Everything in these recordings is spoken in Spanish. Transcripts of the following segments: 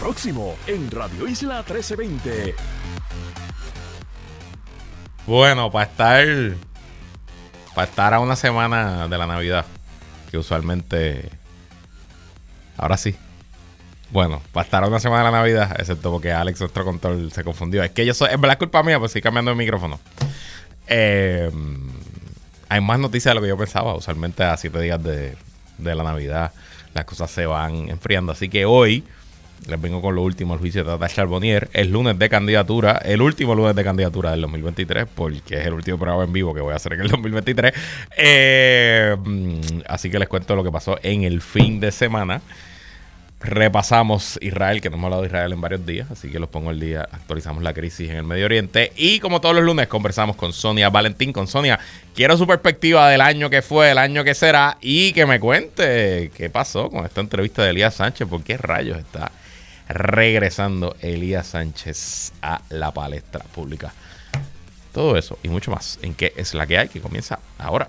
próximo en Radio Isla 1320. Bueno, para estar. Para estar a una semana de la Navidad. Que usualmente. Ahora sí. Bueno, para estar a una semana de la Navidad, excepto porque Alex, nuestro control, se confundió. Es que yo soy. Es verdad, culpa mía, pues estoy cambiando el micrófono. Eh, hay más noticias de lo que yo pensaba. Usualmente a siete días de, de la Navidad las cosas se van enfriando. Así que hoy les vengo con lo último, el juicio de Tata Charbonnier. El lunes de candidatura, el último lunes de candidatura del 2023, porque es el último programa en vivo que voy a hacer en el 2023. Eh, así que les cuento lo que pasó en el fin de semana. Repasamos Israel, que no hemos hablado de Israel en varios días, así que los pongo el día, actualizamos la crisis en el Medio Oriente y como todos los lunes conversamos con Sonia Valentín. Con Sonia, quiero su perspectiva del año que fue, el año que será y que me cuente qué pasó con esta entrevista de Elías Sánchez, por qué rayos está regresando Elías Sánchez a la palestra pública. Todo eso y mucho más en qué es la que hay que comienza ahora.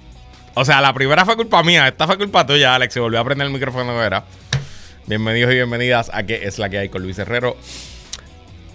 O sea, la primera fue culpa mía, esta fue culpa tuya, Alex. Se volvió a prender el micrófono, era. Bienvenidos y bienvenidas a ¿Qué es la que hay con Luis Herrero?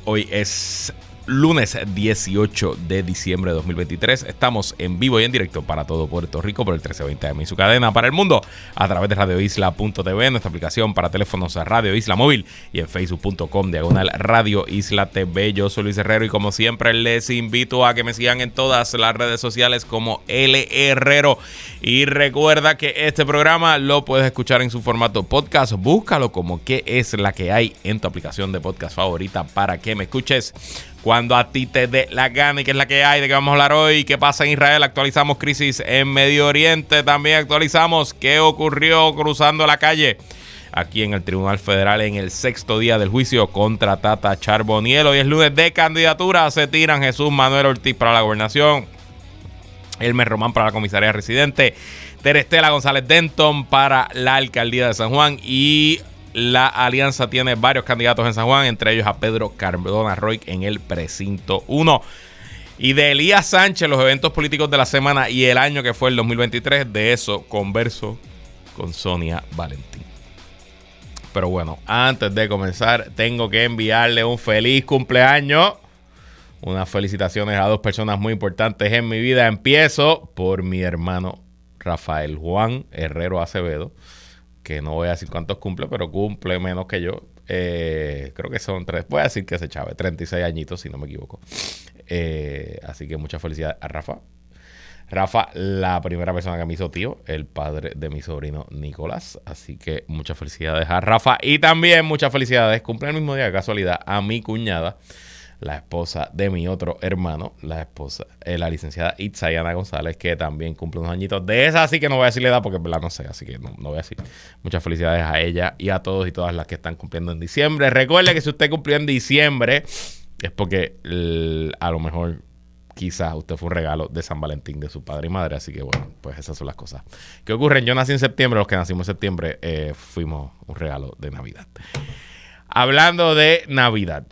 Hoy es lunes 18 de diciembre de 2023. Estamos en vivo y en directo para todo Puerto Rico por el 1320 de y su cadena para el mundo a través de radioisla.tv, nuestra aplicación para teléfonos Radio Isla Móvil y en facebook.com diagonal Radio Isla TV. Yo soy Luis Herrero y como siempre les invito a que me sigan en todas las redes sociales como L Herrero. Y recuerda que este programa lo puedes escuchar en su formato podcast. Búscalo como que es la que hay en tu aplicación de podcast favorita para que me escuches cuando a ti te dé la gana y qué es la que hay, de qué vamos a hablar hoy, qué pasa en Israel, actualizamos crisis en Medio Oriente, también actualizamos qué ocurrió cruzando la calle aquí en el Tribunal Federal en el sexto día del juicio contra Tata Charboniel. Hoy es lunes de candidatura, se tiran Jesús Manuel Ortiz para la gobernación, Elmer Román para la comisaría residente, Terestela González Denton para la alcaldía de San Juan y la alianza tiene varios candidatos en San Juan, entre ellos a Pedro Cardona Roy en el precinto 1. Y de Elías Sánchez, los eventos políticos de la semana y el año que fue el 2023, de eso converso con Sonia Valentín. Pero bueno, antes de comenzar, tengo que enviarle un feliz cumpleaños. Unas felicitaciones a dos personas muy importantes en mi vida. Empiezo por mi hermano Rafael Juan Herrero Acevedo que no voy a decir cuántos cumple, pero cumple menos que yo. Eh, creo que son tres, voy a decir que se chave, 36 añitos si no me equivoco. Eh, así que mucha felicidad a Rafa. Rafa, la primera persona que me hizo tío, el padre de mi sobrino Nicolás. Así que muchas felicidades a Rafa. Y también muchas felicidades, cumple el mismo día casualidad, a mi cuñada la esposa de mi otro hermano, la esposa, eh, la licenciada Itzayana González, que también cumple unos añitos de esa, así que no voy a decirle edad porque la no sé, así que no, voy a decir. Muchas felicidades a ella y a todos y todas las que están cumpliendo en diciembre. Recuerde que si usted cumplió en diciembre, es porque a lo mejor quizás usted fue un regalo de San Valentín de su padre y madre, así que bueno, pues esas son las cosas que ocurren. Yo nací en septiembre, los que nacimos en septiembre eh, fuimos un regalo de Navidad. Hablando de Navidad,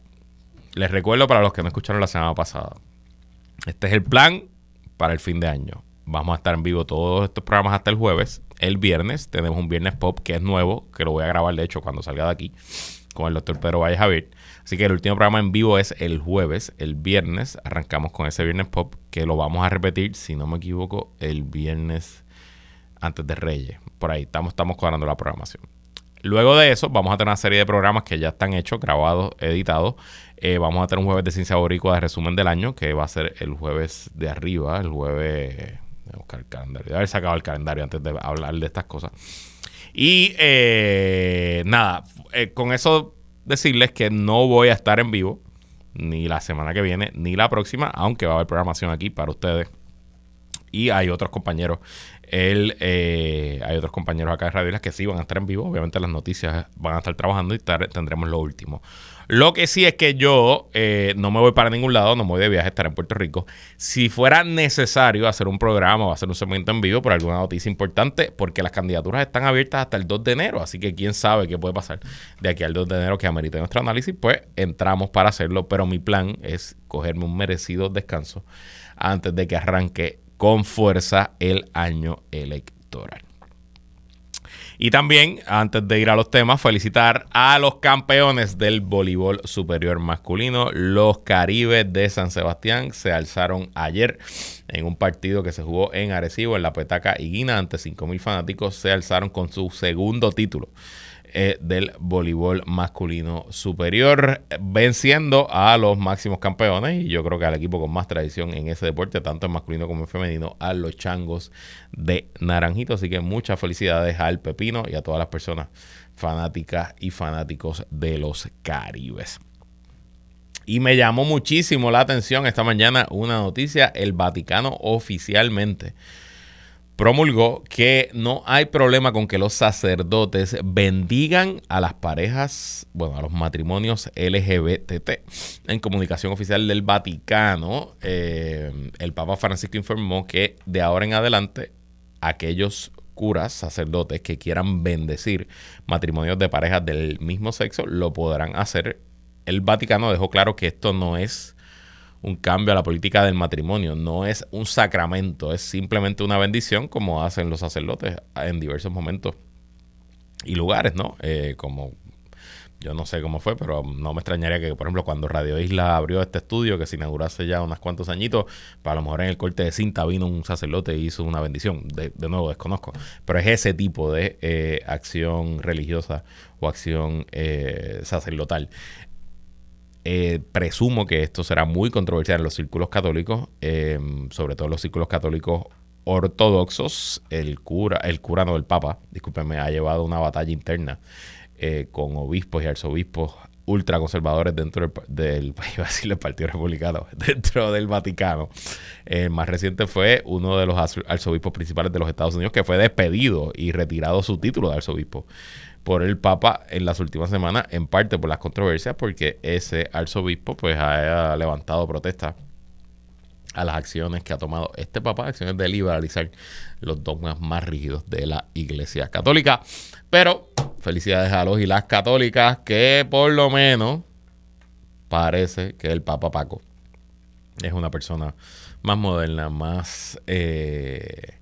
les recuerdo para los que no escucharon la semana pasada. Este es el plan para el fin de año. Vamos a estar en vivo todos estos programas hasta el jueves. El viernes tenemos un viernes pop que es nuevo, que lo voy a grabar de hecho cuando salga de aquí con el doctor Pedro Valle Javier. Así que el último programa en vivo es el jueves. El viernes arrancamos con ese viernes pop que lo vamos a repetir, si no me equivoco, el viernes antes de Reyes. Por ahí estamos, estamos cuadrando la programación. Luego de eso, vamos a tener una serie de programas que ya están hechos, grabados, editados. Eh, vamos a tener un jueves de ciencia boricua de resumen del año, que va a ser el jueves de arriba, el jueves. Voy a buscar el calendario. De haber sacado el calendario antes de hablar de estas cosas. Y eh, nada, eh, con eso decirles que no voy a estar en vivo ni la semana que viene ni la próxima, aunque va a haber programación aquí para ustedes y hay otros compañeros Él, eh, hay otros compañeros acá de Radio que sí van a estar en vivo. Obviamente las noticias van a estar trabajando y tendremos lo último. Lo que sí es que yo eh, no me voy para ningún lado, no me voy de viaje, estar en Puerto Rico. Si fuera necesario hacer un programa o hacer un segmento en vivo por alguna noticia importante, porque las candidaturas están abiertas hasta el 2 de enero, así que quién sabe qué puede pasar de aquí al 2 de enero que amerite nuestro análisis, pues entramos para hacerlo, pero mi plan es cogerme un merecido descanso antes de que arranque con fuerza el año electoral. Y también, antes de ir a los temas, felicitar a los campeones del voleibol superior masculino. Los Caribes de San Sebastián se alzaron ayer en un partido que se jugó en Arecibo, en la Petaca y Guina, ante 5.000 fanáticos. Se alzaron con su segundo título del voleibol masculino superior, venciendo a los máximos campeones y yo creo que al equipo con más tradición en ese deporte, tanto en masculino como en femenino, a los changos de Naranjito. Así que muchas felicidades al Pepino y a todas las personas fanáticas y fanáticos de los Caribes. Y me llamó muchísimo la atención esta mañana una noticia, el Vaticano oficialmente promulgó que no hay problema con que los sacerdotes bendigan a las parejas, bueno, a los matrimonios LGBT. En comunicación oficial del Vaticano, eh, el Papa Francisco informó que de ahora en adelante aquellos curas, sacerdotes que quieran bendecir matrimonios de parejas del mismo sexo, lo podrán hacer. El Vaticano dejó claro que esto no es un cambio a la política del matrimonio. No es un sacramento, es simplemente una bendición como hacen los sacerdotes en diversos momentos y lugares, ¿no? Eh, como yo no sé cómo fue, pero no me extrañaría que, por ejemplo, cuando Radio Isla abrió este estudio, que se inauguró hace ya unos cuantos añitos, para a lo mejor en el corte de cinta vino un sacerdote y hizo una bendición. De, nuevo, desconozco. Pero es ese tipo de eh, acción religiosa o acción eh, sacerdotal. Eh, presumo que esto será muy controversial en los círculos católicos, eh, sobre todo en los círculos católicos ortodoxos. El cura, el cura no el papa, discúlpenme, ha llevado una batalla interna eh, con obispos y arzobispos ultraconservadores dentro del, del Partido Republicano, dentro del Vaticano. El más reciente fue uno de los arzobispos principales de los Estados Unidos que fue despedido y retirado su título de arzobispo por el Papa en las últimas semanas, en parte por las controversias, porque ese arzobispo pues ha levantado protestas a las acciones que ha tomado este Papa, acciones de liberalizar los dogmas más rígidos de la Iglesia Católica. Pero felicidades a los y las católicas que por lo menos parece que el Papa Paco es una persona más moderna, más... Eh,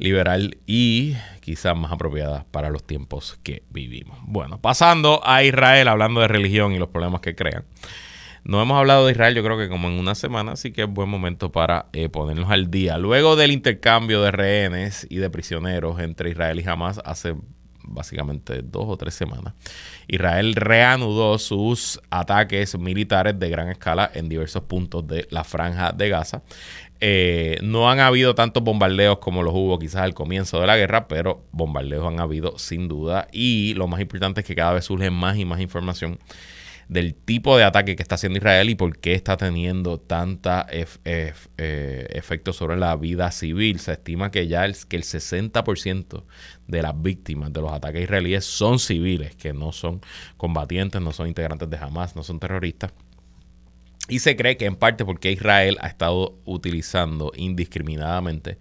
liberal y quizás más apropiada para los tiempos que vivimos. Bueno, pasando a Israel, hablando de religión y los problemas que crean. No hemos hablado de Israel, yo creo que como en una semana, así que es buen momento para eh, ponernos al día. Luego del intercambio de rehenes y de prisioneros entre Israel y Hamas hace básicamente dos o tres semanas, Israel reanudó sus ataques militares de gran escala en diversos puntos de la franja de Gaza. Eh, no han habido tantos bombardeos como los hubo quizás al comienzo de la guerra, pero bombardeos han habido sin duda. Y lo más importante es que cada vez surge más y más información del tipo de ataque que está haciendo Israel y por qué está teniendo tanta eh, efecto sobre la vida civil. Se estima que ya el, que el 60% de las víctimas de los ataques israelíes son civiles, que no son combatientes, no son integrantes de Hamas, no son terroristas. Y se cree que en parte porque Israel ha estado utilizando indiscriminadamente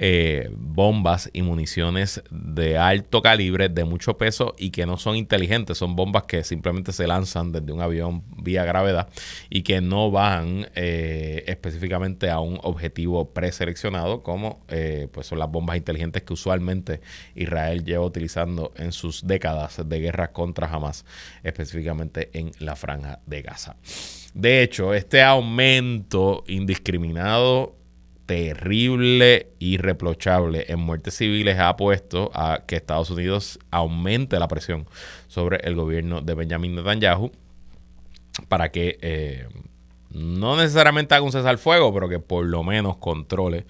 eh, bombas y municiones de alto calibre, de mucho peso y que no son inteligentes. Son bombas que simplemente se lanzan desde un avión vía gravedad y que no van eh, específicamente a un objetivo preseleccionado como eh, pues son las bombas inteligentes que usualmente Israel lleva utilizando en sus décadas de guerra contra Hamas, específicamente en la franja de Gaza. De hecho, este aumento indiscriminado terrible y reprochable en muertes civiles ha puesto a que Estados Unidos aumente la presión sobre el gobierno de Benjamin Netanyahu para que eh, no necesariamente haga un cesar al fuego, pero que por lo menos controle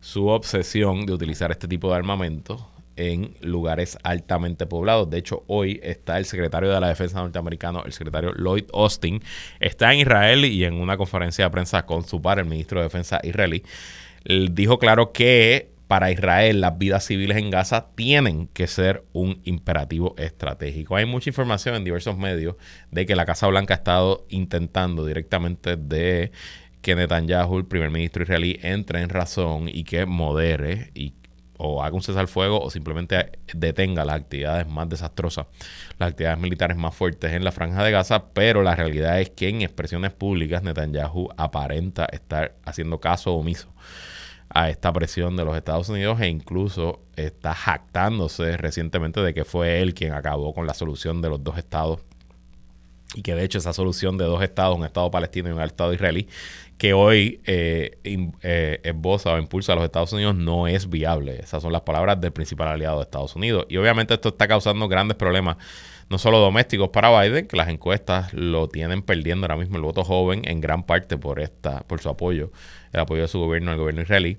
su obsesión de utilizar este tipo de armamento en lugares altamente poblados. De hecho, hoy está el secretario de la Defensa norteamericano, el secretario Lloyd Austin, está en Israel y en una conferencia de prensa con su par, el ministro de Defensa israelí, dijo claro que para Israel las vidas civiles en Gaza tienen que ser un imperativo estratégico. Hay mucha información en diversos medios de que la Casa Blanca ha estado intentando directamente de que Netanyahu, el primer ministro israelí, entre en razón y que modere y o haga un cesar fuego o simplemente detenga las actividades más desastrosas, las actividades militares más fuertes en la franja de Gaza, pero la realidad es que en expresiones públicas Netanyahu aparenta estar haciendo caso omiso a esta presión de los Estados Unidos e incluso está jactándose recientemente de que fue él quien acabó con la solución de los dos estados y que de hecho esa solución de dos estados, un estado palestino y un estado israelí, que hoy eh, eh, esboza o impulsa a los Estados Unidos no es viable. Esas son las palabras del principal aliado de Estados Unidos. Y obviamente esto está causando grandes problemas, no solo domésticos para Biden, que las encuestas lo tienen perdiendo ahora mismo el voto joven en gran parte por esta, por su apoyo, el apoyo de su gobierno, el gobierno israelí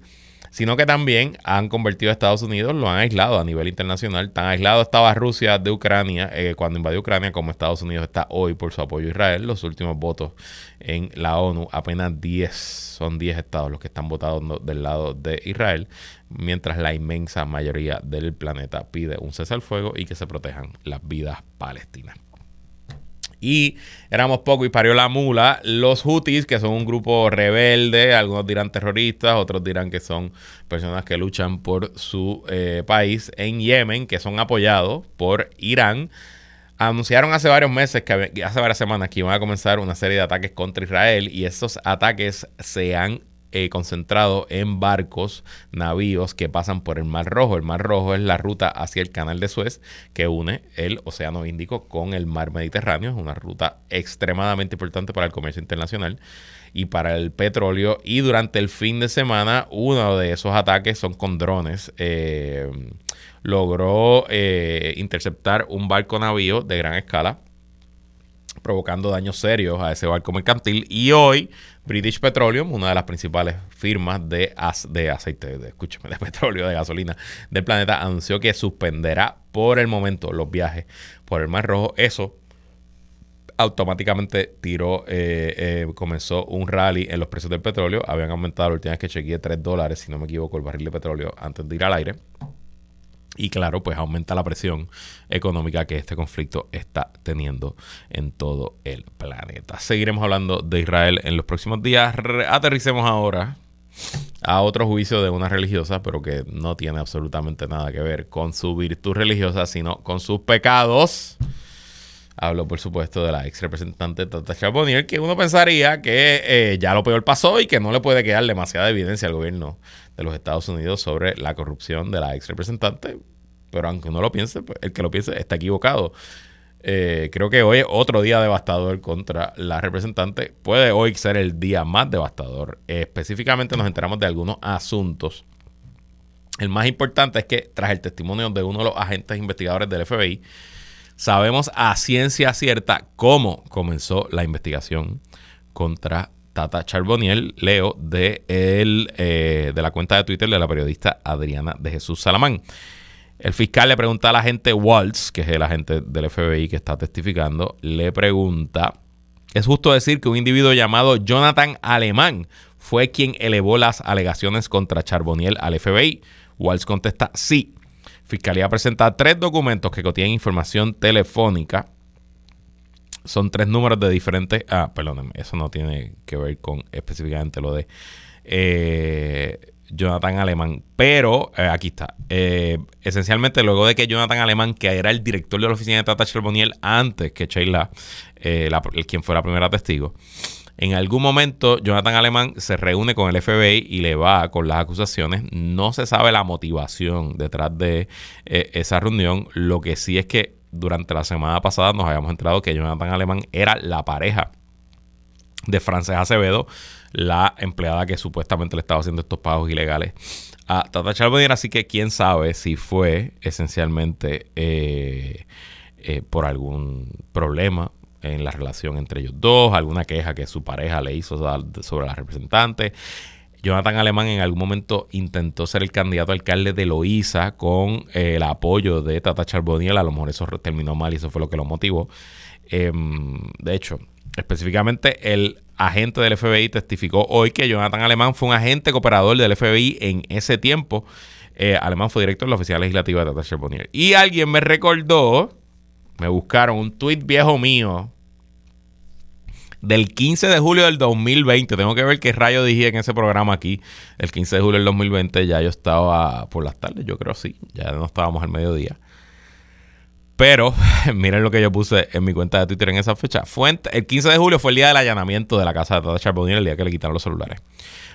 sino que también han convertido a Estados Unidos, lo han aislado a nivel internacional. Tan aislado estaba Rusia de Ucrania eh, cuando invadió Ucrania como Estados Unidos está hoy por su apoyo a Israel. Los últimos votos en la ONU, apenas 10, son 10 estados los que están votando del lado de Israel, mientras la inmensa mayoría del planeta pide un cese al fuego y que se protejan las vidas palestinas y éramos poco y parió la mula. Los Houthis, que son un grupo rebelde, algunos dirán terroristas, otros dirán que son personas que luchan por su eh, país en Yemen, que son apoyados por Irán. Anunciaron hace varios meses, que hace varias semanas, que iban a comenzar una serie de ataques contra Israel y esos ataques se han eh, concentrado en barcos, navíos que pasan por el Mar Rojo. El Mar Rojo es la ruta hacia el Canal de Suez que une el Océano Índico con el Mar Mediterráneo. Es una ruta extremadamente importante para el comercio internacional y para el petróleo. Y durante el fin de semana, uno de esos ataques son con drones. Eh, logró eh, interceptar un barco navío de gran escala provocando daños serios a ese barco mercantil. Y hoy British Petroleum, una de las principales firmas de, de aceite, de, escúchame, de petróleo, de gasolina del planeta, anunció que suspenderá por el momento los viajes por el Mar Rojo. Eso automáticamente tiró, eh, eh, comenzó un rally en los precios del petróleo. Habían aumentado la última que chequeé 3 dólares, si no me equivoco, el barril de petróleo antes de ir al aire. Y claro, pues aumenta la presión económica que este conflicto está teniendo en todo el planeta. Seguiremos hablando de Israel en los próximos días. Aterricemos ahora a otro juicio de una religiosa, pero que no tiene absolutamente nada que ver con su virtud religiosa, sino con sus pecados. Hablo, por supuesto, de la ex representante Tata Charbonnier, que uno pensaría que eh, ya lo peor pasó y que no le puede quedar demasiada evidencia al gobierno de los Estados Unidos sobre la corrupción de la ex representante. Pero aunque uno lo piense, pues, el que lo piense está equivocado. Eh, creo que hoy es otro día devastador contra la representante. Puede hoy ser el día más devastador. específicamente nos enteramos de algunos asuntos. El más importante es que tras el testimonio de uno de los agentes investigadores del FBI, sabemos a ciencia cierta cómo comenzó la investigación contra Tata Charboniel, leo de, el, eh, de la cuenta de Twitter de la periodista Adriana de Jesús Salamán. El fiscal le pregunta a la agente Waltz, que es el agente del FBI que está testificando, le pregunta, ¿es justo decir que un individuo llamado Jonathan Alemán fue quien elevó las alegaciones contra Charboniel al FBI? Waltz contesta, sí. Fiscalía presenta tres documentos que contienen información telefónica. Son tres números de diferentes. Ah, perdónenme, eso no tiene que ver con específicamente lo de eh, Jonathan Alemán. Pero eh, aquí está. Eh, esencialmente, luego de que Jonathan Alemán, que era el director de la oficina de Tata Charboniel antes que Sheila, quien fue la primera testigo en algún momento, Jonathan Alemán se reúne con el FBI y le va con las acusaciones. No se sabe la motivación detrás de eh, esa reunión. Lo que sí es que durante la semana pasada nos habíamos enterado que Jonathan Alemán era la pareja de Frances Acevedo, la empleada que supuestamente le estaba haciendo estos pagos ilegales a Tata Charbonnier. Así que quién sabe si fue esencialmente eh, eh, por algún problema en la relación entre ellos dos, alguna queja que su pareja le hizo sobre la representante. Jonathan Alemán en algún momento intentó ser el candidato alcalde de Loíza con eh, el apoyo de Tata Charboniel. A lo mejor eso terminó mal y eso fue lo que lo motivó. Em, de hecho, específicamente el agente del FBI testificó hoy que Jonathan Alemán fue un agente cooperador del FBI en ese tiempo eh, Alemán fue director de la oficina legislativa de Tata Charbonnier. Y alguien me recordó, me buscaron un tuit viejo mío del 15 de julio del 2020. Tengo que ver qué rayo dije en ese programa aquí. El 15 de julio del 2020 ya yo estaba por las tardes, yo creo sí. Ya no estábamos al mediodía. Pero miren lo que yo puse en mi cuenta de Twitter en esa fecha. Fuente, el 15 de julio fue el día del allanamiento de la casa de Tata Charbonnier, el día que le quitaron los celulares.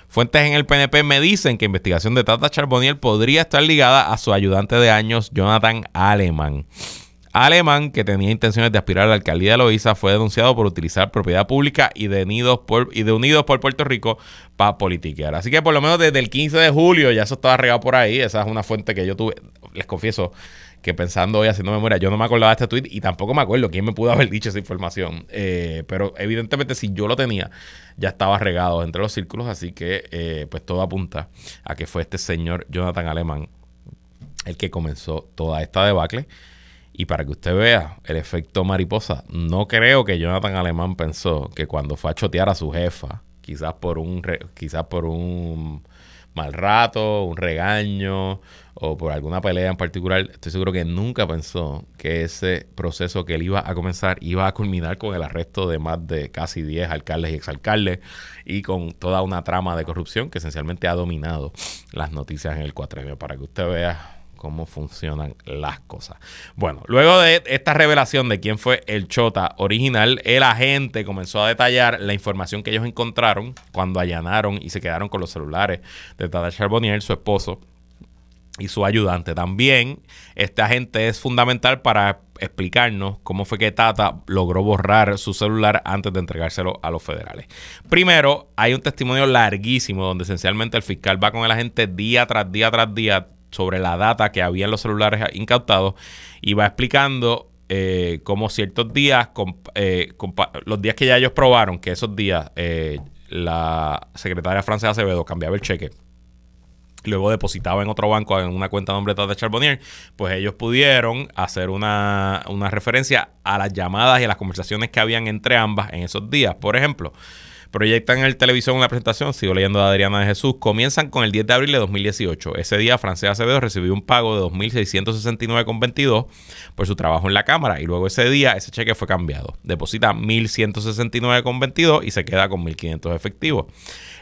Fuentes en el PNP me dicen que investigación de Tata Charbonnier podría estar ligada a su ayudante de años, Jonathan Aleman. Aleman, que tenía intenciones de aspirar a la alcaldía de Loíza, fue denunciado por utilizar propiedad pública y de, Unidos y de Unidos por Puerto Rico para politiquear. Así que por lo menos desde el 15 de julio ya eso estaba regado por ahí. Esa es una fuente que yo tuve, les confieso, que pensando hoy haciendo memoria, yo no me acordaba de este tweet y tampoco me acuerdo quién me pudo haber dicho esa información. Eh, pero evidentemente si yo lo tenía, ya estaba regado entre los círculos, así que eh, pues todo apunta a que fue este señor Jonathan Alemán el que comenzó toda esta debacle. Y para que usted vea el efecto mariposa, no creo que Jonathan Alemán pensó que cuando fue a chotear a su jefa, quizás por un, quizás por un mal rato, un regaño o por alguna pelea en particular, estoy seguro que nunca pensó que ese proceso que él iba a comenzar iba a culminar con el arresto de más de casi 10 alcaldes y exalcaldes y con toda una trama de corrupción que esencialmente ha dominado las noticias en el cuatrenio. Para que usted vea cómo funcionan las cosas. Bueno, luego de esta revelación de quién fue el chota original, el agente comenzó a detallar la información que ellos encontraron cuando allanaron y se quedaron con los celulares de Tata Charbonnier, su esposo, y su ayudante. También este agente es fundamental para explicarnos cómo fue que Tata logró borrar su celular antes de entregárselo a los federales. Primero, hay un testimonio larguísimo donde esencialmente el fiscal va con el agente día tras día tras día sobre la data que había en los celulares incautados y va explicando eh, cómo ciertos días, eh, los días que ya ellos probaron que esos días eh, la secretaria francesa Acevedo cambiaba el cheque luego depositaba en otro banco en una cuenta nombre de Charbonnier, pues ellos pudieron hacer una, una referencia a las llamadas y a las conversaciones que habían entre ambas en esos días. Por ejemplo, proyectan en el televisión una presentación, sigo leyendo de Adriana de Jesús, comienzan con el 10 de abril de 2018. Ese día Francés Acevedo recibió un pago de 2.669,22 por su trabajo en la Cámara y luego ese día ese cheque fue cambiado. Deposita 1.169,22 y se queda con 1.500 efectivos.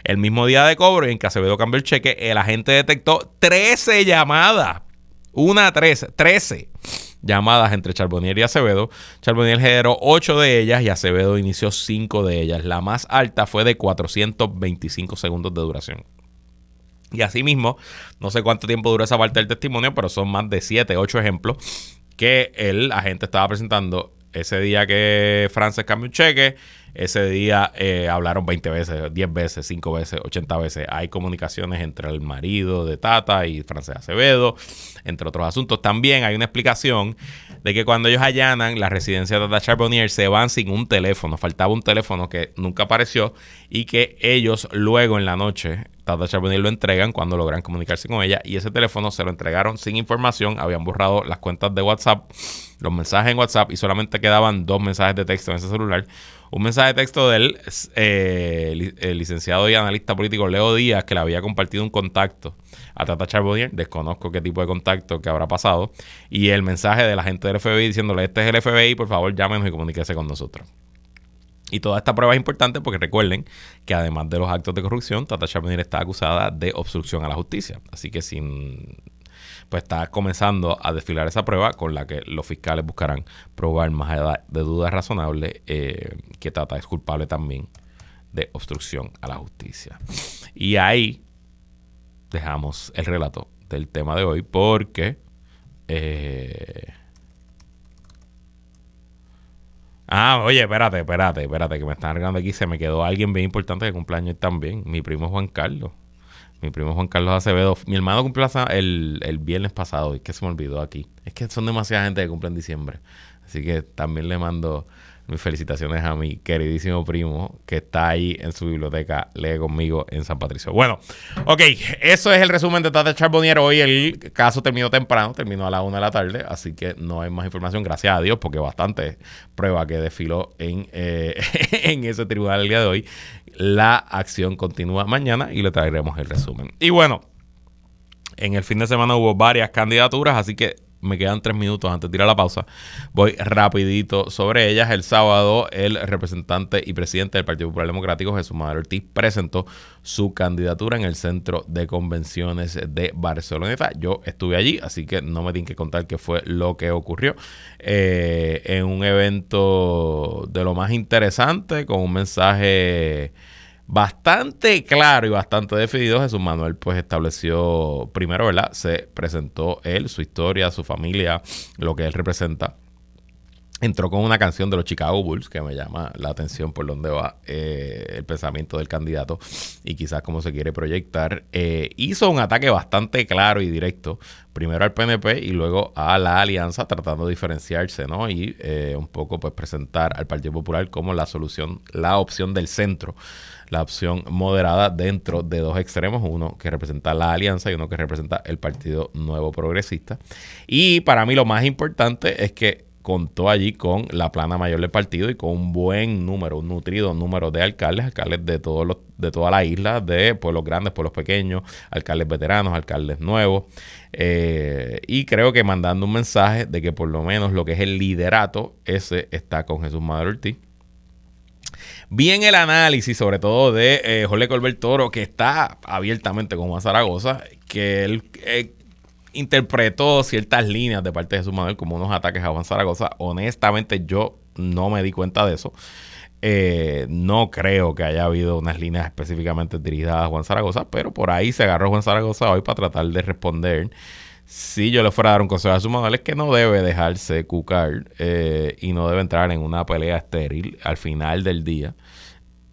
El mismo día de cobro en que Acevedo cambió el cheque, el agente detectó 13 llamadas. Una, tres, 13 llamadas entre Charbonnier y Acevedo. Charbonnier generó 8 de ellas y Acevedo inició 5 de ellas. La más alta fue de 425 segundos de duración. Y asimismo, no sé cuánto tiempo duró esa parte del testimonio, pero son más de 7, 8 ejemplos que el agente estaba presentando ese día que Frances cambió un cheque ese día eh, hablaron 20 veces, 10 veces, 5 veces, 80 veces. Hay comunicaciones entre el marido de Tata y Frances Acevedo, entre otros asuntos. También hay una explicación de que cuando ellos allanan la residencia de Tata Charbonnier se van sin un teléfono. Faltaba un teléfono que nunca apareció y que ellos luego en la noche Tata Charbonnier lo entregan cuando logran comunicarse con ella y ese teléfono se lo entregaron sin información, habían borrado las cuentas de WhatsApp, los mensajes en WhatsApp y solamente quedaban dos mensajes de texto en ese celular un mensaje de texto del eh, licenciado y analista político Leo Díaz, que le había compartido un contacto a Tata Charbonnier, desconozco qué tipo de contacto que habrá pasado, y el mensaje de la gente del FBI diciéndole, este es el FBI, por favor llámenos y comuníquese con nosotros. Y toda esta prueba es importante porque recuerden que además de los actos de corrupción, Tata Charbonnier está acusada de obstrucción a la justicia. Así que sin pues está comenzando a desfilar esa prueba con la que los fiscales buscarán probar más allá de dudas razonables eh, que Tata es culpable también de obstrucción a la justicia. Y ahí dejamos el relato del tema de hoy porque... Eh, ah, oye, espérate, espérate, espérate, que me están arreglando aquí. Se me quedó alguien bien importante de cumpleaños también. Mi primo Juan Carlos. Mi primo Juan Carlos Acevedo. Mi hermano cumplió el, el viernes pasado. Y que se me olvidó aquí. Es que son demasiada gente que cumple en diciembre. Así que también le mando mis felicitaciones a mi queridísimo primo que está ahí en su biblioteca, lee conmigo en San Patricio. Bueno, ok, eso es el resumen de Tata Charbonnier. Hoy el caso terminó temprano, terminó a la una de la tarde, así que no hay más información, gracias a Dios, porque bastante prueba que desfiló en, eh, en ese tribunal el día de hoy. La acción continúa mañana y le traeremos el resumen. Y bueno, En el fin de semana hubo varias candidaturas, así que me quedan tres minutos antes de ir a la pausa. Voy rapidito sobre ellas. El sábado, el representante y presidente del Partido Popular Democrático, Jesús Manuel Ortiz, presentó su candidatura en el Centro de Convenciones de Barcelona. Yo estuve allí, así que no me tienen que contar qué fue lo que ocurrió. Eh, en un evento de lo más interesante, con un mensaje bastante claro y bastante definido, Jesús Manuel pues estableció, primero, ¿verdad? Se presentó él, su historia, su familia, lo que él representa. Entró con una canción de los Chicago Bulls que me llama la atención por dónde va eh, el pensamiento del candidato y quizás cómo se quiere proyectar. Eh, hizo un ataque bastante claro y directo, primero al PNP y luego a la alianza, tratando de diferenciarse, ¿no? Y eh, un poco pues presentar al Partido Popular como la solución, la opción del centro la opción moderada dentro de dos extremos, uno que representa la alianza y uno que representa el Partido Nuevo Progresista. Y para mí lo más importante es que contó allí con la plana mayor del partido y con un buen número, un nutrido número de alcaldes, alcaldes de todos los, de toda la isla, de pueblos grandes, pueblos pequeños, alcaldes veteranos, alcaldes nuevos. Eh, y creo que mandando un mensaje de que por lo menos lo que es el liderato, ese está con Jesús Madero Ortiz bien el análisis, sobre todo de eh, Jorge Colbert Toro, que está abiertamente con Juan Zaragoza, que él eh, interpretó ciertas líneas de parte de su Manuel como unos ataques a Juan Zaragoza. Honestamente, yo no me di cuenta de eso. Eh, no creo que haya habido unas líneas específicamente dirigidas a Juan Zaragoza, pero por ahí se agarró Juan Zaragoza hoy para tratar de responder si yo le fuera a dar un consejo a su manual es que no debe dejarse cucar eh, y no debe entrar en una pelea estéril al final del día.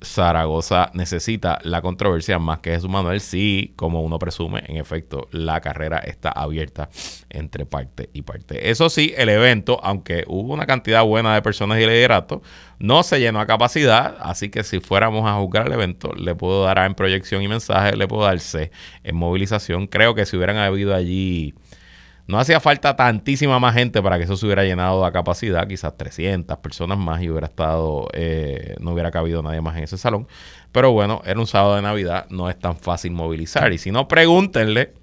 Zaragoza necesita la controversia más que Jesús Manuel si, como uno presume, en efecto, la carrera está abierta entre parte y parte. Eso sí, el evento, aunque hubo una cantidad buena de personas y liderato, no se llenó a capacidad, así que si fuéramos a juzgar el evento, le puedo dar en proyección y mensaje, le puedo dar C en movilización. Creo que si hubieran habido allí no hacía falta tantísima más gente para que eso se hubiera llenado a capacidad, quizás 300 personas más y hubiera estado, eh, no hubiera cabido nadie más en ese salón. Pero bueno, era un sábado de Navidad, no es tan fácil movilizar. Y si no, pregúntenle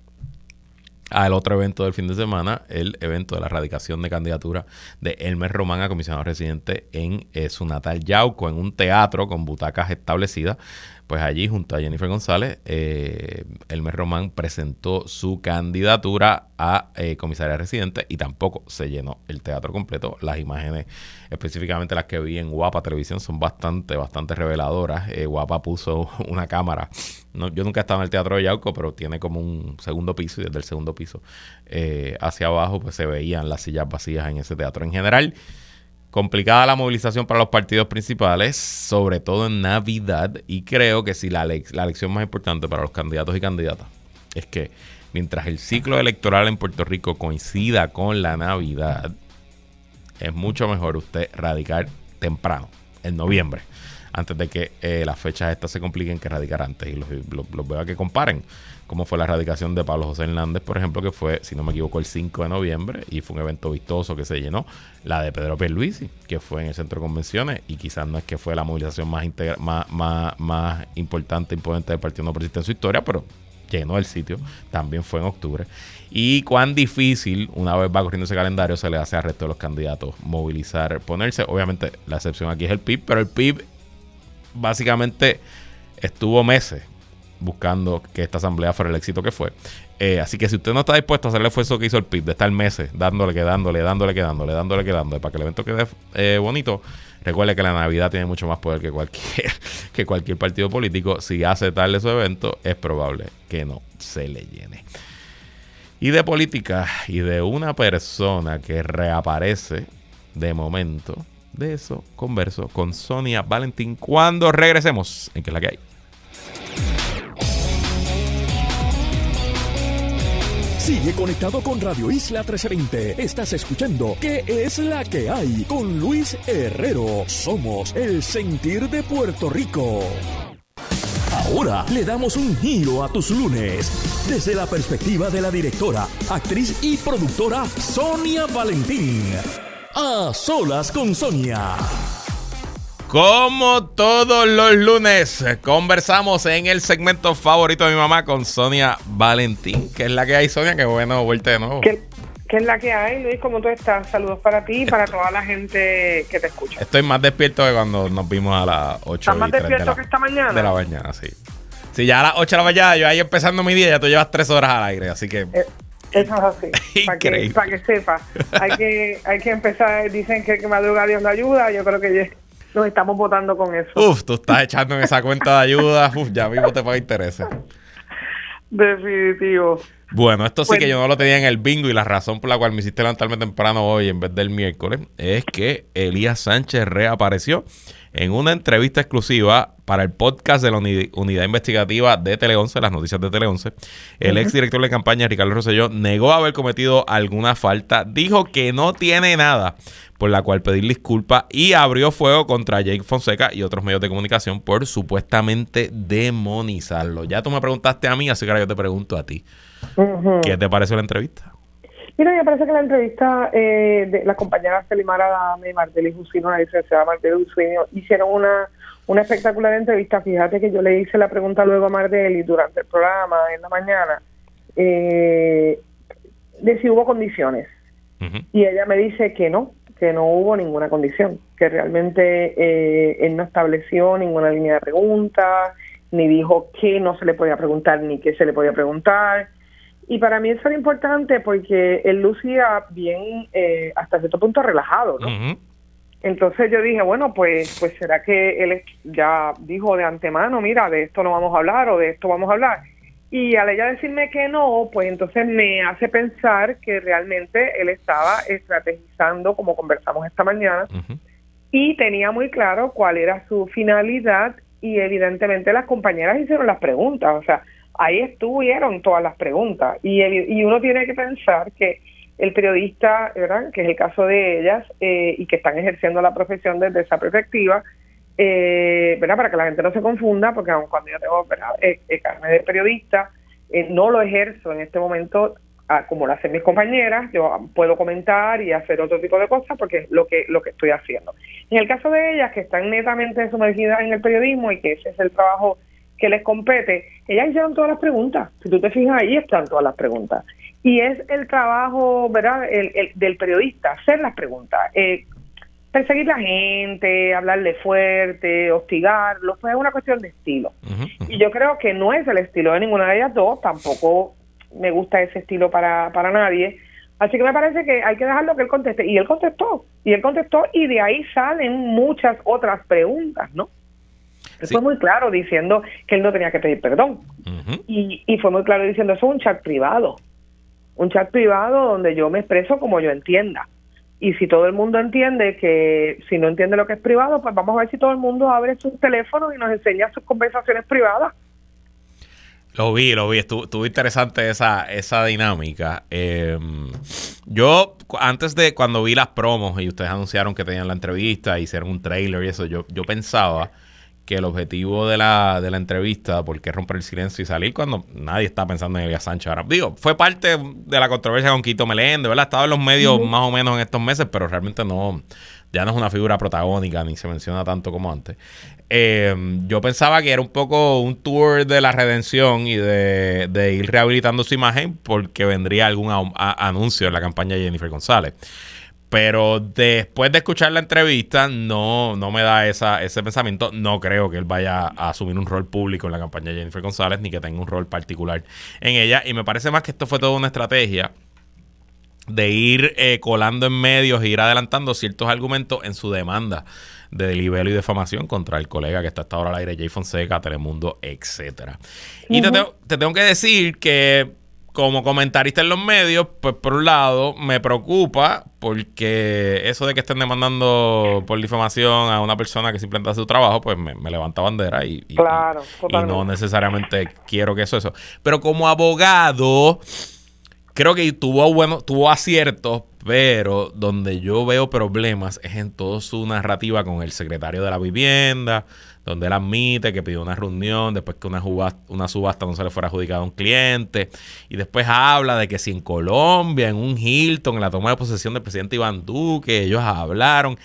al otro evento del fin de semana, el evento de la erradicación de candidatura de Elmer Román a comisionado residente en eh, su natal Yauco, en un teatro con butacas establecidas pues allí junto a Jennifer González, eh, Elmer Román presentó su candidatura a eh, comisaria residente y tampoco se llenó el teatro completo. Las imágenes, específicamente las que vi en Guapa Televisión, son bastante, bastante reveladoras. Eh, Guapa puso una cámara. yo nunca he estado en el Teatro de Yauco, pero tiene como un segundo piso y desde el segundo piso eh, hacia abajo pues se veían las sillas vacías en ese teatro. En general, Complicada la movilización para los partidos principales, sobre todo en Navidad, y creo que si la, la lección más importante para los candidatos y candidatas es que mientras el ciclo electoral en Puerto Rico coincida con la Navidad, es mucho mejor usted radicar temprano, en noviembre, antes de que eh, las fechas estas se compliquen que radicar antes. Y los, los, los veo a que comparen como fue la erradicación de Pablo José Hernández, por ejemplo, que fue, si no me equivoco, el 5 de noviembre y fue un evento vistoso que se llenó. La de Pedro Pierluisi, que fue en el centro de convenciones y quizás no es que fue la movilización más, más, más, más importante, imponente del Partido No Persiste en su historia, pero llenó el sitio. También fue en octubre. Y cuán difícil, una vez va corriendo ese calendario, se le hace al resto de los candidatos movilizar, ponerse. Obviamente, la excepción aquí es el PIB, pero el PIB básicamente estuvo meses buscando que esta asamblea fuera el éxito que fue. Eh, así que si usted no está dispuesto a hacer el esfuerzo que hizo el PIB de estar meses dándole, quedándole, dándole, quedándole, dándole, quedándole, para que el evento quede eh, bonito, recuerde que la Navidad tiene mucho más poder que cualquier, que cualquier partido político. Si hace tal de su evento, es probable que no se le llene. Y de política y de una persona que reaparece de momento, de eso converso con Sonia Valentín cuando regresemos en que es la que hay. Sigue conectado con Radio Isla 1320. Estás escuchando ¿Qué es la que hay? Con Luis Herrero. Somos el sentir de Puerto Rico. Ahora le damos un giro a tus lunes desde la perspectiva de la directora, actriz y productora Sonia Valentín. A solas con Sonia. Como todos los lunes, conversamos en el segmento favorito de mi mamá con Sonia Valentín. ¿Qué es la que hay, Sonia? Qué bueno, vuelta de nuevo. ¿Qué, qué es la que hay, Luis? ¿Cómo tú estás? Saludos para ti y para toda la gente que te escucha. Estoy más despierto que cuando nos vimos a las 8 ¿Estás más de despierto la- que esta mañana? De la mañana, sí. Sí, ya a las 8 de la mañana, yo ahí empezando mi día, ya tú llevas 3 horas al aire, así que... Eh, Eso es así. Para que, pa' que sepa. Hay que, hay que empezar. Dicen que el que madruga Dios la ayuda. Yo creo que nos estamos votando con eso. Uf, tú estás echando en esa cuenta de ayuda, uf, ya mismo te paga intereses. Definitivo. Bueno, esto sí Bueno. que yo no lo tenía en el bingo y la razón por la cual me hiciste levantarme temprano hoy en vez del miércoles es que Elías Sánchez reapareció en una entrevista exclusiva para el podcast de la uni- unidad investigativa de Tele 11, las noticias de Tele 11. El ex director de campaña, Ricardo Rosselló, negó haber cometido alguna falta, dijo que no tiene nada por la cual pedir disculpas y abrió fuego contra Jake Fonseca y otros medios de comunicación por supuestamente demonizarlo. Ya tú me preguntaste a mí, así que ahora yo te pregunto a ti. ¿Qué te pareció la entrevista? Mira, me parece que la entrevista eh, de las compañeras Selimara Dame, Marteli Jusino, la licenciada Marteli Jusino, hicieron una, una espectacular entrevista. Fíjate que yo le hice la pregunta luego a Marteli durante el programa en la mañana eh, de si hubo condiciones. Y ella me dice que no, que no hubo ninguna condición, que realmente eh, él no estableció ninguna línea de preguntas, ni dijo que no se le podía preguntar, ni qué se le podía preguntar. Y para mí eso era importante porque él lucía bien, eh, hasta cierto punto relajado, ¿no? Entonces yo dije, bueno, pues, pues será que él ya dijo de antemano, mira, de esto no vamos a hablar o de esto vamos a hablar. Y al ella decirme que no, pues entonces me hace pensar que realmente él estaba estrategizando, como conversamos esta mañana, y tenía muy claro cuál era su finalidad y evidentemente las compañeras hicieron las preguntas, o sea, ahí estuvieron todas las preguntas y, evi- y uno tiene que pensar que el periodista, que es el caso de ellas eh, y que están ejerciendo la profesión desde esa perspectiva, eh, ¿verdad? para que la gente no se confunda, porque aun cuando yo tengo. Eh, eh, carne de periodista, eh, no lo ejerzo en este momento ah, como lo hacen mis compañeras, yo puedo comentar y hacer otro tipo de cosas porque es lo que, lo que estoy haciendo. En el caso de ellas, que están netamente sumergidas en el periodismo y que ese es el trabajo que les compete, ellas hicieron todas las preguntas. Si tú te fijas ahí, están todas las preguntas. Y es el trabajo, ¿verdad?, el, el- del periodista, hacer las preguntas. Eh, perseguir la gente, hablarle fuerte, hostigarlo, pues es una cuestión de estilo. Y yo creo que no es el estilo de ninguna de ellas dos, tampoco me gusta ese estilo para, para nadie. Así que me parece que hay que dejarlo que él conteste. Y él contestó, y él contestó, y de ahí salen muchas otras preguntas, ¿no? Él Sí. fue muy claro diciendo que él no tenía que pedir perdón. Y, y fue muy claro diciendo eso es un chat privado. Un chat privado donde yo me expreso como yo entienda. Y si todo el mundo entiende que si no entiende lo que es privado, pues vamos a ver si todo el mundo abre sus teléfonos y nos enseña sus conversaciones privadas. Lo vi, lo vi. Estuvo, estuvo interesante esa, esa dinámica. Eh, yo, antes de cuando vi las promos y ustedes anunciaron que tenían la entrevista, hicieron un trailer y eso, yo, yo pensaba que el objetivo de la, de la entrevista, porque romper el silencio y salir cuando nadie está pensando en Elías Sánchez ahora. Digo, fue parte de la controversia con Quito Meléndez, ¿verdad? Estaba en los medios más o menos en estos meses, pero realmente no, ya no es una figura protagónica ni se menciona tanto como antes. Eh, yo pensaba que era un poco un tour de la redención y de, de ir rehabilitando su imagen porque vendría algún a- a- anuncio en la campaña de Jennifer González. Pero después de escuchar la entrevista, no, no me da esa, ese pensamiento. No creo que él vaya a asumir un rol público en la campaña de Jennifer González, ni que tenga un rol particular en ella. Y me parece más que esto fue toda una estrategia de ir eh, colando en medios e ir adelantando ciertos argumentos en su demanda de libelo y defamación contra el colega que está hasta ahora al aire, Jay Fonseca, Telemundo, etcétera. Y te, tengo, te tengo que decir que como comentarista en los medios, pues por un lado me preocupa porque eso de que estén demandando por difamación a una persona que simplemente hace su trabajo, pues me, me levanta bandera y, y- Claro, y totalmente. no necesariamente quiero que eso eso. Pero como abogado, creo que tuvo bueno, tuvo aciertos, pero donde yo veo problemas es en toda su narrativa con el secretario de la vivienda, donde él admite que pidió una reunión después que una, subasta no se le fuera adjudicada a un cliente, y después habla de que si en Colombia, en un Hilton, en la toma de posesión del presidente Iván Duque, ellos hablaron.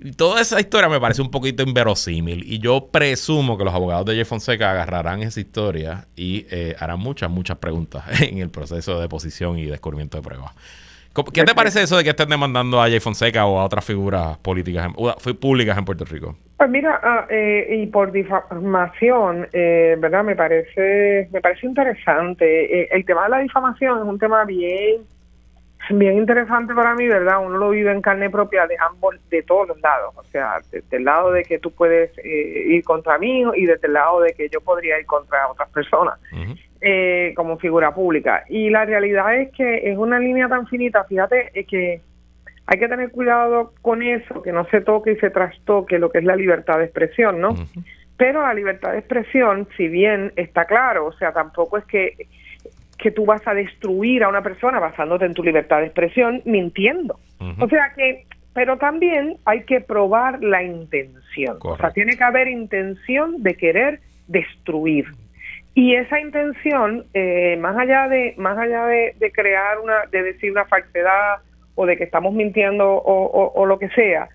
Y toda esa historia me parece un poquito inverosímil. Y yo presumo que los abogados de Jeff Fonseca agarrarán esa historia y eh, harán muchas, muchas preguntas en el proceso de deposición y descubrimiento de pruebas. ¿Qué te parece eso de que estén demandando a Jay Fonseca o a otras figuras políticas públicas en Puerto Rico? Pues mira, ah, eh, y por difamación, eh, ¿verdad? Me parece, me parece interesante. Eh, el tema de la difamación es un tema bien, bien interesante para mí, ¿verdad? Uno lo vive en carne propia de ambos, de todos los lados. O sea, desde el lado de que tú puedes ir contra mí y desde el lado de que yo podría ir contra otras personas. Eh, como figura pública. Y la realidad es que es una línea tan finita, fíjate, es que hay que tener cuidado con eso, que no se toque y se trastoque lo que es la libertad de expresión, ¿no? Pero la libertad de expresión, si bien está claro, o sea, tampoco es que, que tú vas a destruir a una persona basándote en tu libertad de expresión mintiendo. O sea que, pero también hay que probar la intención. O sea, tiene que haber intención de querer destruir. Y esa intención, eh, más allá de más allá de, crear una, de decir una falsedad o de que estamos mintiendo o, lo que sea,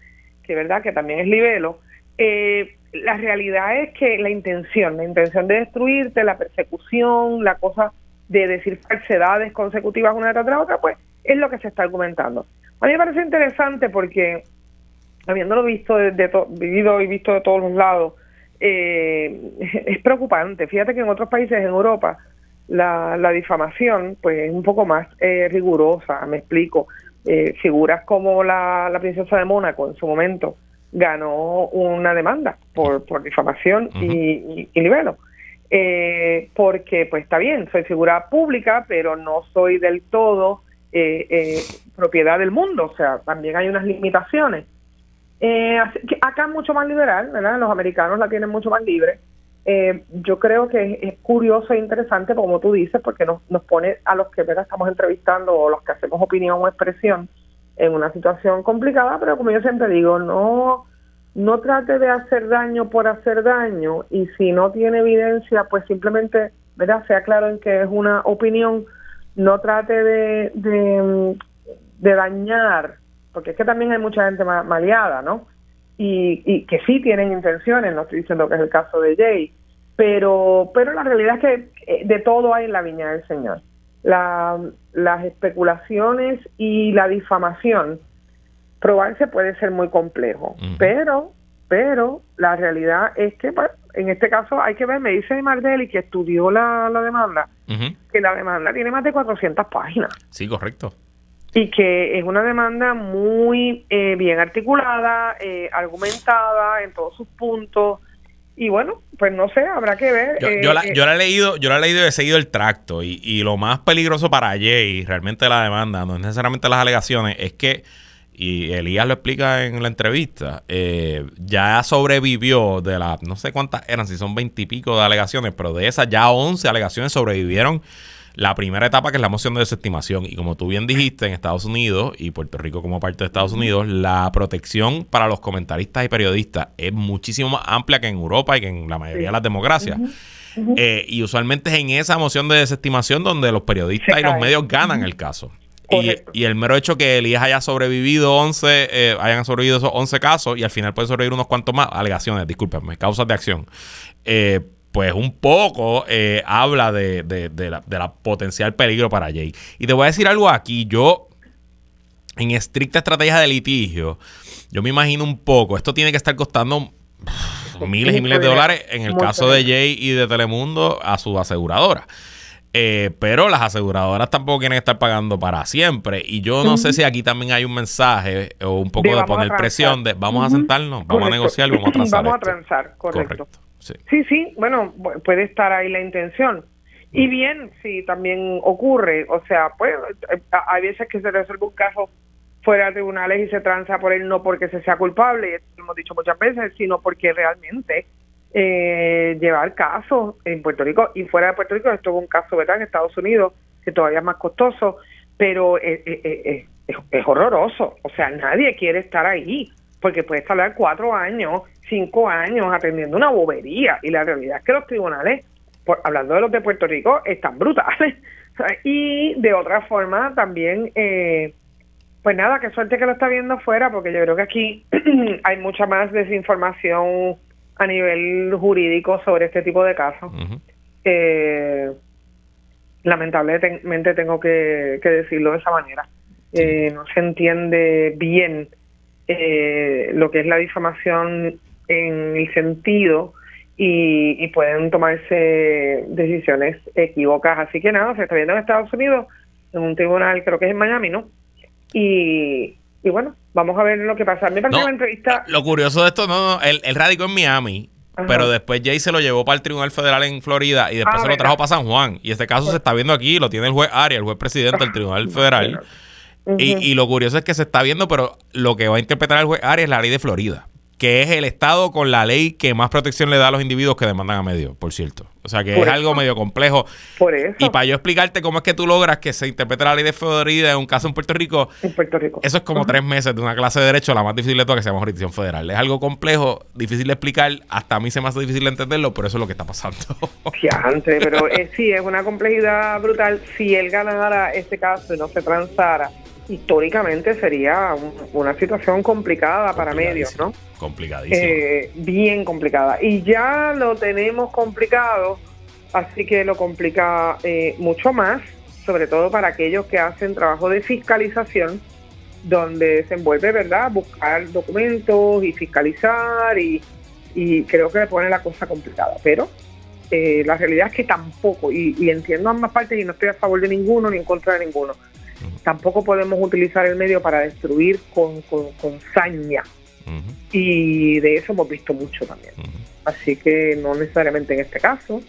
que verdad que también es libelo, eh, la realidad es que la intención, la intención de destruirte, la persecución, la cosa de decir falsedades consecutivas una tras la otra, pues es lo que se está argumentando. A mí me parece interesante porque, habiéndolo visto, de, de vivido y visto de todos los lados, eh, es preocupante. Fíjate que en otros países en Europa la, la difamación pues es un poco más eh, rigurosa, me explico. Eh, figuras como la, la, princesa de Mónaco en su momento ganó una demanda por, por difamación y, y, libelo. Eh, porque pues está bien, soy figura pública, pero no soy del todo propiedad del mundo, o sea, también hay unas limitaciones. Eh, acá mucho más liberal, ¿verdad? Los americanos la tienen mucho más libre. Eh, yo creo que es, curioso e interesante, como tú dices, porque nos, nos pone a los que ¿verdad? estamos entrevistando o los que hacemos opinión o expresión en una situación complicada, pero como yo siempre digo, no, no trate de hacer daño por hacer daño y si no tiene evidencia, pues simplemente, ¿verdad? Sea claro en que es una opinión, no trate de, de dañar porque es que también hay mucha gente maleada, ¿no? Y, y que sí tienen intenciones, no estoy diciendo que es el caso de Jay, pero, pero la realidad es que eh, de todo hay en la viña del Señor. La, las especulaciones y la difamación, probarse puede ser muy complejo, pero pero la realidad es que pues, en este caso hay que ver, me dice Mardeli que estudió la, la demanda, que la demanda tiene más de 400 páginas. Sí, correcto y que es una demanda muy eh, bien articulada, eh, argumentada en todos sus puntos. Y bueno, pues no sé, habrá que ver. Yo, eh, la, he leído, yo la he leído y he seguido el tracto. Y, y lo más peligroso para Jay, realmente la demanda, no es necesariamente las alegaciones, es que, y Elías lo explica en la entrevista, ya sobrevivió de las, no sé cuántas eran, si son veintipico de alegaciones, pero de esas ya once alegaciones sobrevivieron la primera etapa que es la moción de desestimación. Y como tú bien dijiste, en Estados Unidos y Puerto Rico como parte de Estados Unidos, la protección para los comentaristas y periodistas es muchísimo más amplia que en Europa y que en la mayoría de las democracias. Eh, y usualmente es en esa moción de desestimación donde los periodistas y los medios ganan el caso. Y, el mero hecho que Elías haya sobrevivido 11, eh, hayan sobrevivido esos 11 casos y al final puede sobrevivir unos cuantos más, alegaciones, discúlpenme, causas de acción. Eh, pues un poco eh, habla de, de, la, potencial peligro para Jay. Y te voy a decir algo aquí, yo en estricta estrategia de litigio, yo me imagino un poco, esto tiene que estar costando miles y miles de dólares en el caso de Jay y de Telemundo a su aseguradora. Eh, pero las aseguradoras tampoco quieren estar pagando para siempre. Y yo no sé si aquí también hay un mensaje o un poco de, poner presión de vamos a sentarnos, vamos a negociar, vamos a transar. Vamos a transar, correcto. Sí. sí, bueno, puede estar ahí la intención. Y mm. bien, si también ocurre, o sea, pues eh, hay veces que se resuelve un caso fuera de tribunales y se transa por él no porque se sea culpable, esto lo hemos dicho muchas veces, sino porque realmente eh, llevar casos en Puerto Rico y fuera de Puerto Rico, esto es un caso, ¿verdad?, en Estados Unidos, que todavía es más costoso, pero es, es, es horroroso, o sea, nadie quiere estar ahí, porque puede estar cuatro años cinco años atendiendo una bobería y la realidad es que los tribunales, por, hablando de los de Puerto Rico, están brutales. y de otra forma también, eh, Pues nada, qué suerte que lo está viendo afuera, porque yo creo que aquí hay mucha más desinformación a nivel jurídico sobre este tipo de casos. eh, lamentablemente tengo que, decirlo de esa manera. Eh, no se entiende bien eh, lo que es la difamación en el sentido y, pueden tomarse decisiones equivocadas. Así que nada, se está viendo en Estados Unidos, en un tribunal, creo que es en Miami, ¿no? Y, bueno, vamos a ver lo que pasa. A mí me la entrevista... Lo curioso de esto, no, no el radicó en Miami, pero después Jay se lo llevó para el Tribunal Federal en Florida y después ah, se lo trajo para San Juan. Y este caso se está viendo aquí, lo tiene el juez Arias, el juez presidente del Tribunal Federal. Y, y, lo curioso es que se está viendo, pero lo que va a interpretar el juez Arias es la ley de Florida que es el Estado con la ley que más protección le da a los individuos que demandan a medio, por cierto. O sea que es algo medio complejo. Por eso. Y para yo explicarte cómo es que tú logras que se interprete la ley de Florida en un caso en Puerto Rico. En Puerto Rico. Eso es como tres meses de una clase de derecho, la más difícil de todas, que se llama jurisdicción federal. Es algo complejo, difícil de explicar. Hasta a mí se me hace difícil de entenderlo, pero eso es lo que está pasando. antes, pero eh, sí, es una complejidad brutal. Si él ganara este caso y no se transara históricamente sería una situación complicada para medios, ¿no? Complicadísimo. Eh, bien complicada. Y ya lo tenemos complicado, así que lo complica eh, mucho más, sobre todo para aquellos que hacen trabajo de fiscalización, donde se envuelve, ¿verdad?, buscar documentos y fiscalizar, y, creo que le pone la cosa complicada. Pero eh, la realidad es que tampoco, y, y entiendo ambas partes y no estoy a favor de ninguno ni en contra de ninguno Tampoco podemos utilizar el medio para destruir con, con, saña. Y de eso hemos visto mucho también. Así que no necesariamente en este caso,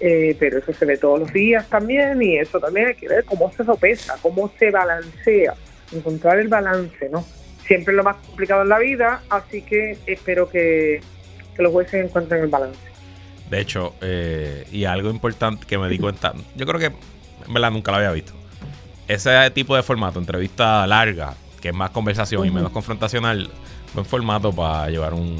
eh, pero eso se ve todos los días también y eso también hay que ver cómo se sopesa, cómo se balancea, encontrar el balance, ¿no? Siempre es lo más complicado en la vida, así que espero que, los jueces encuentren el balance. De hecho, eh, y algo importante que me di cuenta, yo creo que en verdad nunca lo había visto ese tipo de formato, entrevista larga, que es más conversación y menos confrontacional, buen formato para llevar un.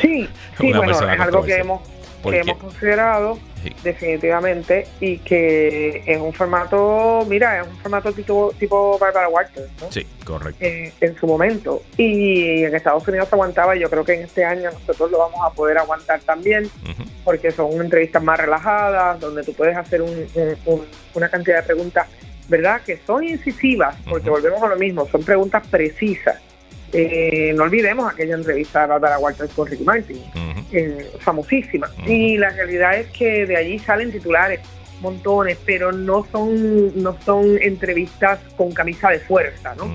Sí, sí, bueno, es algo que hemos, que hemos considerado definitivamente y que es un formato, mira, es un formato tipo, tipo Barbara Walters, ¿no? Sí, correcto. Eh, en su momento. Y en Estados Unidos se aguantaba, yo creo que en este año nosotros lo vamos a poder aguantar también, porque son entrevistas más relajadas, donde tú puedes hacer una cantidad de preguntas ¿verdad? Que son incisivas, porque volvemos a lo mismo, son preguntas precisas. Eh, no olvidemos aquella entrevista a Barbara Walters con Ricky Martin, eh, famosísima. Y la realidad es que de allí salen titulares, montones, pero no son, no son entrevistas con camisa de fuerza, ¿no?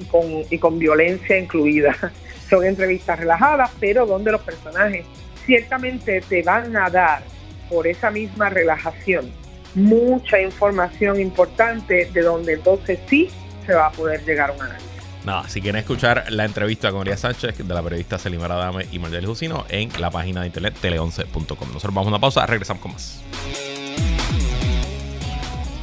y, con, y con violencia incluida. son entrevistas relajadas, pero donde los personajes ciertamente te van a dar por esa misma relajación mucha información importante de donde entonces sí se va a poder llegar a un análisis. Nada, si quieren escuchar la entrevista con María Sánchez de la periodista Selimara Dame y Marjorie Jusino en la página de internet tele11.com. Nosotros vamos a una pausa, regresamos con más.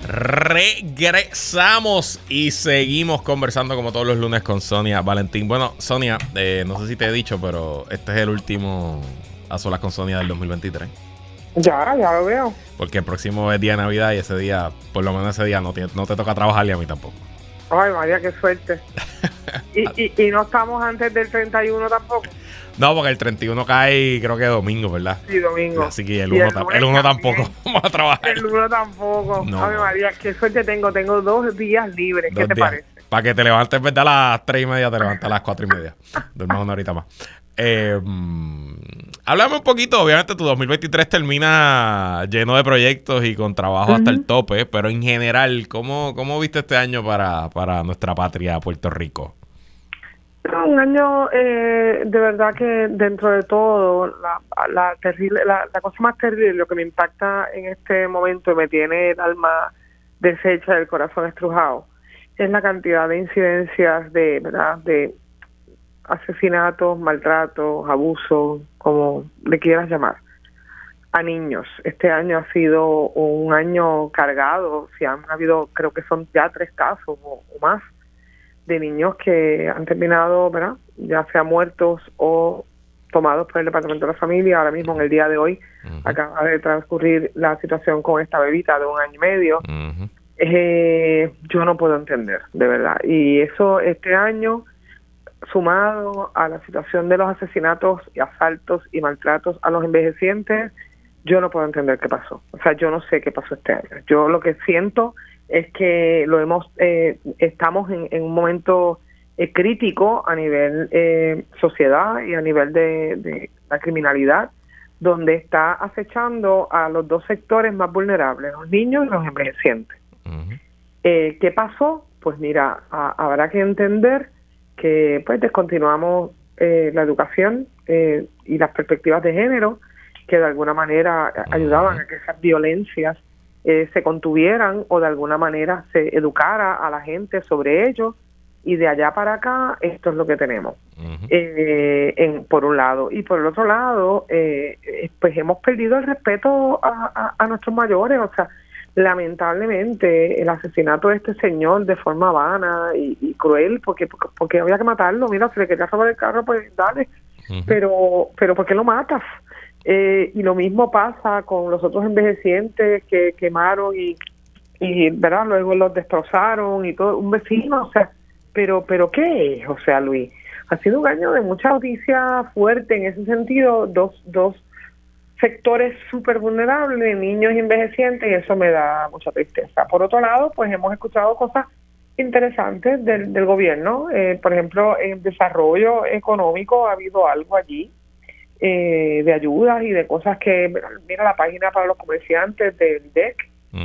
Regresamos y seguimos conversando como todos los lunes con Sonia Valentín. Bueno, Sonia, eh, no sé si te he dicho, pero este es el último a solas con Sonia del 2023. Ya, ya lo veo. Porque el próximo es día de Navidad y ese día, por lo menos ese día, no te, no te toca trabajar y a mí tampoco. Ay, María, qué suerte. ¿Y, y, no estamos antes del 31 tampoco? No, porque el 31 cae, creo que domingo, ¿verdad? Sí, domingo. Así que el 1 el, uno tampoco vamos a trabajar. El 1 tampoco. Ay, María, qué suerte tengo. Tengo dos días libres. ¿Qué te parece? Para que te levantes, ¿verdad? A las 3 y media, te levantas a las 4 y media. Duermes una horita más. Eh, háblame un poquito, obviamente tu 2023 termina lleno de proyectos y con trabajo hasta el tope, pero en general, ¿cómo, cómo viste este año para, para nuestra patria, Puerto Rico? Un año eh, de verdad que dentro de todo, la, la terrible, la, cosa más terrible, lo que me impacta en este momento y me tiene el alma deshecha, el corazón estrujado, es la cantidad de incidencias de, ¿verdad? de asesinatos, maltratos, abusos, como le quieras llamar, a niños. Este año ha sido un año cargado, si han habido, creo que son ya tres casos o, más de niños que han terminado, ¿verdad? Ya sea muertos o tomados por el Departamento de la Familia. Ahora mismo, en el día de hoy, acaba de transcurrir la situación con esta bebita de un año y medio. eh, yo no puedo entender, de verdad. Y eso este año, sumado a la situación de los asesinatos y asaltos y maltratos a los envejecientes, yo no puedo entender qué pasó. O sea, yo no sé qué pasó este año. Yo lo que siento es que lo hemos, eh, estamos en, un momento eh, crítico a nivel eh, sociedad y a nivel de, la criminalidad, donde está acechando a los dos sectores más vulnerables, los niños y los envejecientes. ¿Qué pasó? Pues mira, habrá que entender que pues descontinuamos la educación y las perspectivas de género que de alguna manera ayudaban a que esas violencias eh, se contuvieran o de alguna manera se educara a la gente sobre ello y de allá para acá esto es lo que tenemos. Eh, en, por un lado. Y por el otro lado eh, pues hemos perdido el respeto a, nuestros mayores o sea lamentablemente el asesinato de este señor de forma vana y, cruel porque, porque había que matarlo. Mira si le quería robar el carro pues dale. Pero pero ¿por qué lo matas? Eh, y lo mismo pasa con los otros envejecientes que quemaron y, y verdad luego los destrozaron y todo. Un vecino o sea pero pero qué es o sea Luis ha sido un año de mucha noticia fuerte en ese sentido. Dos dos sectores súper vulnerables niños envejecientes y eso me da mucha tristeza por otro lado pues hemos escuchado cosas interesantes del, del gobierno eh, por ejemplo en desarrollo económico ha habido algo allí eh, de ayudas y de cosas que, mira la página para los comerciantes del DEC,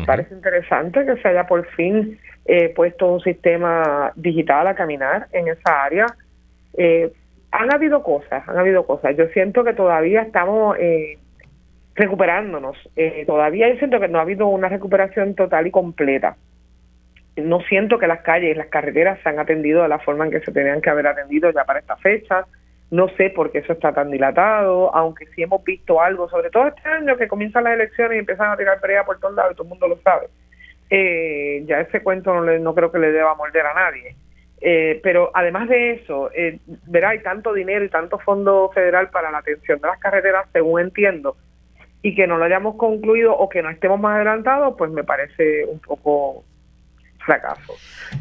parece interesante que se haya por fin eh, puesto un sistema digital a caminar en esa área. Eh, han habido cosas, han habido cosas. Yo siento que todavía estamos eh, recuperándonos. todavía yo siento que no ha habido una recuperación total y completa. No siento que las calles y las carreteras se han atendido de la forma en que se tenían que haber atendido ya para esta fecha. No sé por qué eso está tan dilatado, aunque sí hemos visto algo, sobre todo este año que comienzan las elecciones y empiezan a tirar pelea por todos lados y todo el mundo lo sabe. Eh, ya ese cuento no, le, no creo que le deba morder a nadie. Eh, pero además de eso, eh, verá, hay tanto dinero y tanto fondo federal para la atención de las carreteras, según entiendo, y que no lo hayamos concluido o que no estemos más adelantados, pues me parece un poco fracaso.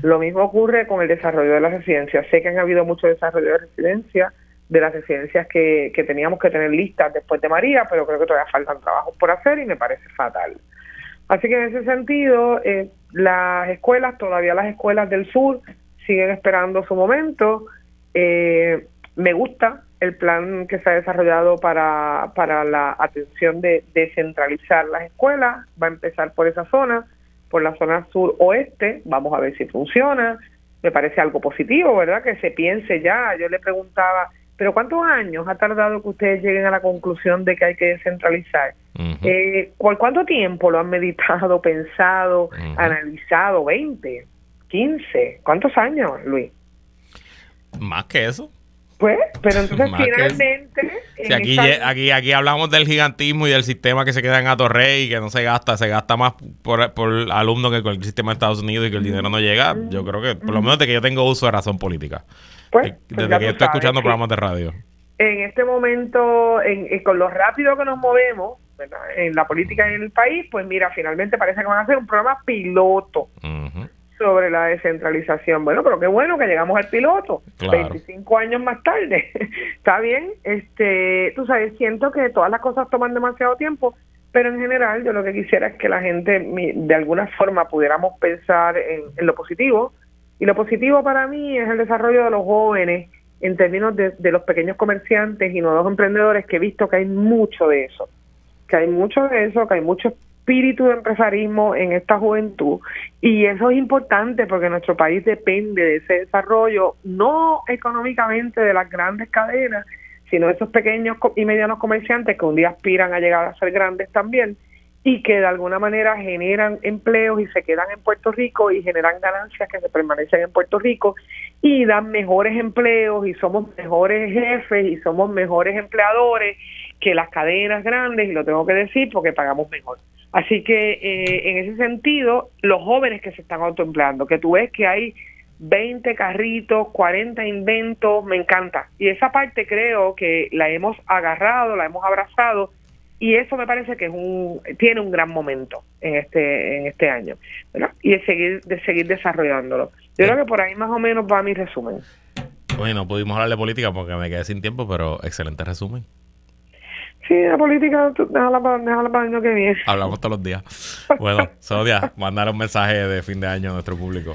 Lo mismo ocurre con el desarrollo de las residencias. Sé que han habido mucho desarrollo de residencias, de las residencias que, que teníamos que tener listas después de María, pero creo que todavía faltan trabajos por hacer y me parece fatal. Así que en ese sentido, eh, las escuelas, todavía las escuelas del sur, siguen esperando su momento. Eh, me gusta el plan que se ha desarrollado para, para la atención de descentralizar las escuelas. Va a empezar por esa zona, por la zona sur-oeste. Vamos a ver si funciona. Me parece algo positivo, ¿verdad? Que se piense ya. Yo le preguntaba pero ¿cuántos años ha tardado que ustedes lleguen a la conclusión de que hay que descentralizar? Eh, ¿Cuánto tiempo lo han meditado, pensado, analizado? ¿20? ¿15? ¿Cuántos años, Luis? Más que eso. Pues, pero entonces finalmente... Si aquí, aquí, aquí hablamos del gigantismo y del sistema que se queda en Atorrey y que no se gasta, se gasta más por, por alumno que el sistema de Estados Unidos y que el dinero no llega. Yo creo que, por lo menos de que yo tengo uso de razón política. Pues, pues desde que yo estoy escuchando programas de radio. En este momento, en, con lo rápido que nos movemos en la política y en el país, pues mira, finalmente parece que van a hacer un programa piloto sobre la descentralización. Bueno, pero qué bueno que llegamos al piloto, 25 años más tarde. Está bien, este, tú sabes, siento que todas las cosas toman demasiado tiempo, pero en general yo lo que quisiera es que la gente de alguna forma pudiéramos pensar en lo positivo, y lo positivo para mí es el desarrollo de los jóvenes en términos de, los pequeños comerciantes y nuevos emprendedores, que he visto que hay mucho de eso, que hay mucho de eso, que hay mucho espíritu de empresarismo en esta juventud y eso es importante porque nuestro país depende de ese desarrollo, no económicamente de las grandes cadenas, sino de esos pequeños y medianos comerciantes que un día aspiran a llegar a ser grandes también y que de alguna manera generan empleos y se quedan en Puerto Rico y generan ganancias que se permanecen en Puerto Rico y dan mejores empleos y somos mejores jefes y somos mejores empleadores que las cadenas grandes y lo tengo que decir porque pagamos mejor. Así que eh, en ese sentido, los jóvenes que se están autoempleando, que tú ves que hay 20 carritos, 40 inventos, me encanta. Y esa parte creo que la hemos agarrado, la hemos abrazado y eso me parece que es un tiene un gran momento en este en este año ¿verdad? y de seguir de seguir desarrollándolo yo creo que por ahí más o menos va mi resumen bueno pudimos hablar de política porque me quedé sin tiempo pero excelente resumen Sí, la política, déjala para, déjala para el año que viene. Hablamos todos los días. Bueno, Sonia, mandar un mensaje de fin de año a nuestro público.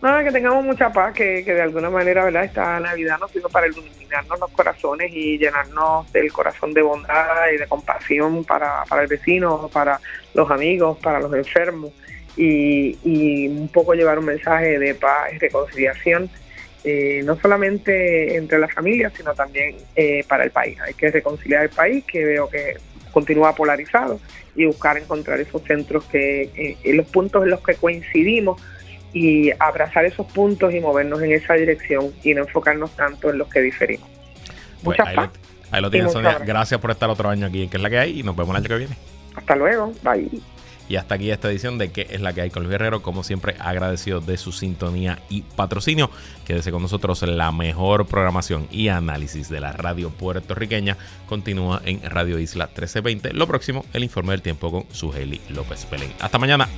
Nada, que tengamos mucha paz, que, que de alguna manera, ¿verdad? Esta Navidad nos sirva para iluminarnos los corazones y llenarnos del corazón de bondad y de compasión para, para el vecino, para los amigos, para los enfermos y, y un poco llevar un mensaje de paz y reconciliación, eh, no solamente entre las familias, sino también eh, para el país. Hay que reconciliar el país, que veo que continúa polarizado, y buscar encontrar esos centros que, eh, los puntos en los que coincidimos y abrazar esos puntos y movernos en esa dirección y no enfocarnos tanto en los que diferimos. Pues ahí, lo, ahí lo tienes, Sonia. Gracias por estar otro año aquí Que es la que hay y nos vemos el año que viene. Hasta luego. Bye. Y hasta aquí esta edición de ¿Qué es la que hay con Luis Guerrero? Como siempre, agradecido de su sintonía y patrocinio. Quédese con nosotros. La mejor programación y análisis de la radio puertorriqueña continúa en Radio Isla 1320. Lo próximo, el informe del tiempo con Sugeli López Pelén. Hasta mañana.